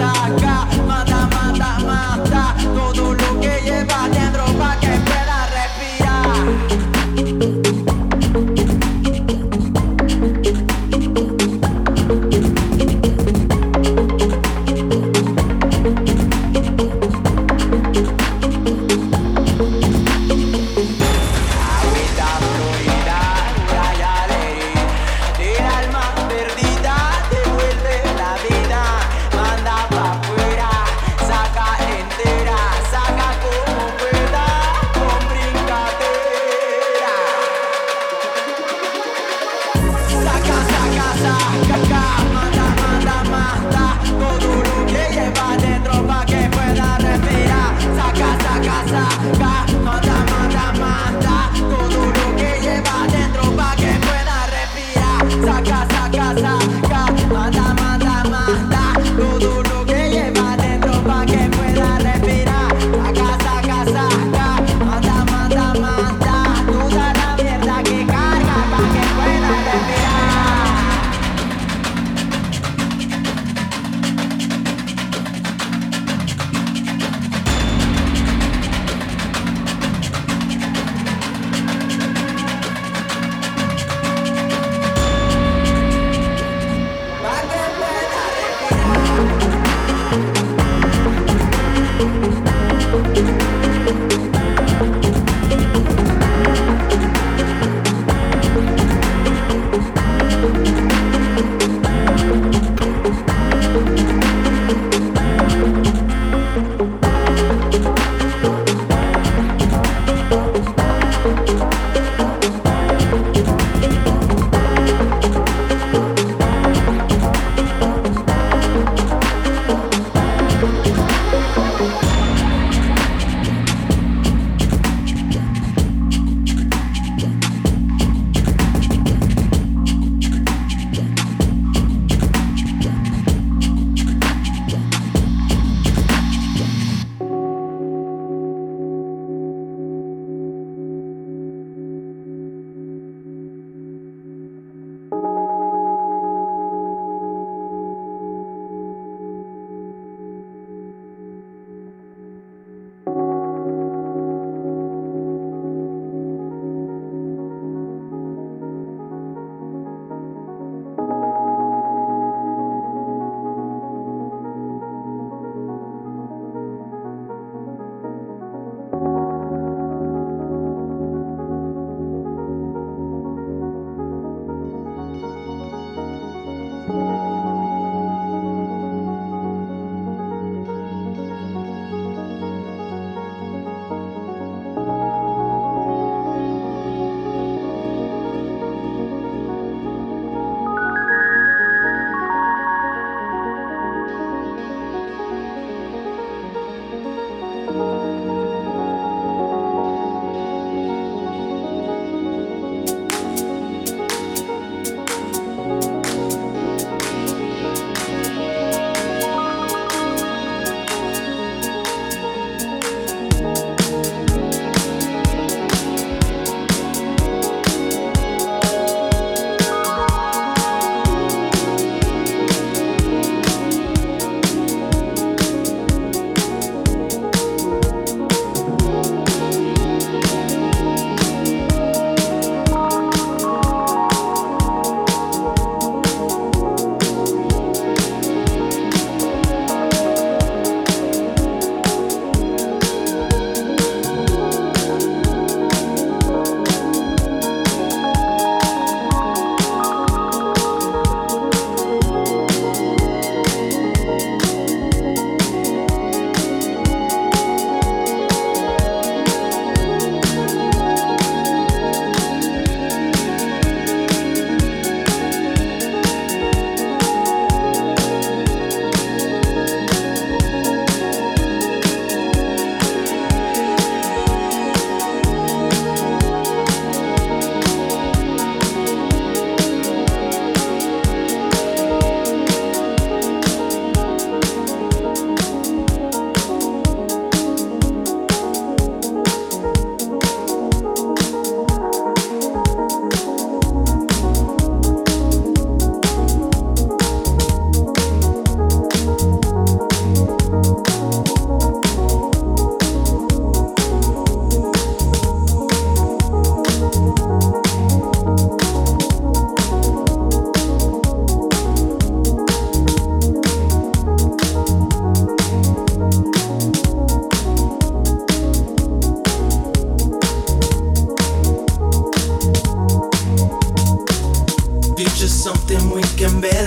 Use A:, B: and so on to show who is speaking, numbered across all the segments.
A: sacar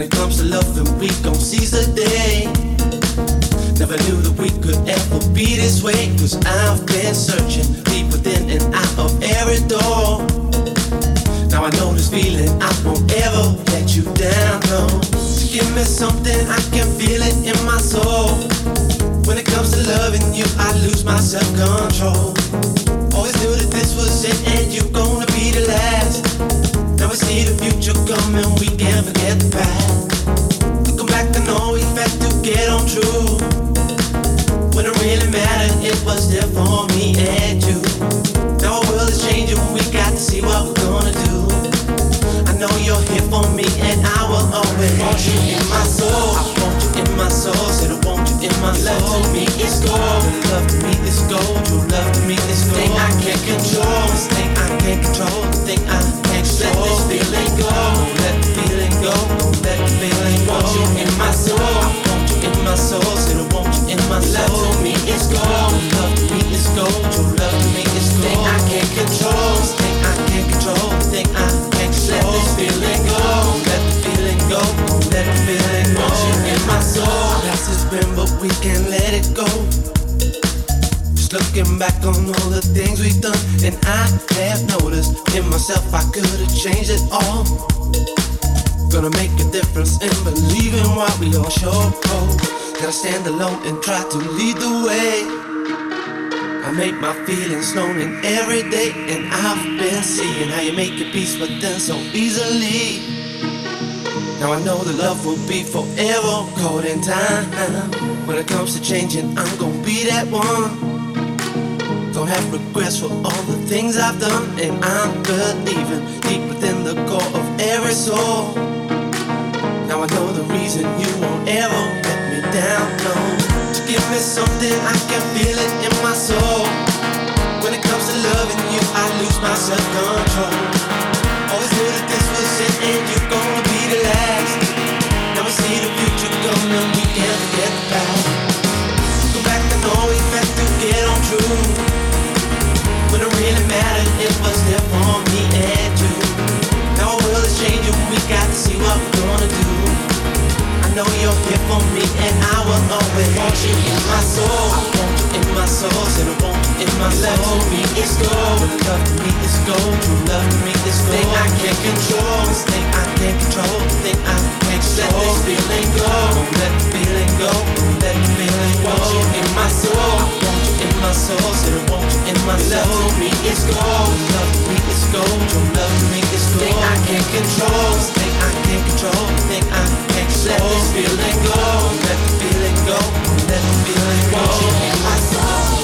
A: When it comes to loving, we gon' seize the day. Never knew that we could ever be this way. Cause I've been searching deep within and out of every door. Now I know this feeling, I won't ever let you down, no. So give me something, I can feel it in my soul. When it comes to loving you, I lose my self-control. Always knew that this was it and you're gonna be the last. Now see the future coming, we can't forget the past. Looking back, I know we had to get on true. When it really mattered, it was there for me and you. Our world is changing, we got to see what we're gonna do. I know you're here for me, and I will always want you in my soul. I want you in my soul, said I want you in my. Love me stand alone and try to lead the way. I make my feelings known in every day, and I've been seeing how you make your peace with them so easily. Now I know the love will be forever caught in time. When it comes to changing, I'm gonna be that one. Don't have regrets for all the things I've done, and I'm believing deep within the core of every soul. Now I know the reason you won't ever down, no. To give me something, I can feel it in my soul. When it comes to loving you, I lose my self-control. Always Love me is gold, love me is gold, true love me is gold. Thing I can't control, this thing I can't control, thing I can't control. Let this feeling go, don't let the feeling go, don't let the feeling go. Want you in my soul, I want you in my soul, said I want you in my soul. Love me is gold, love me is gold, your love me is gold. Thing I can't control, this thing I can't control, thing I can't control. Let this feeling go, let the feeling go, let the feeling go. Want you in my soul.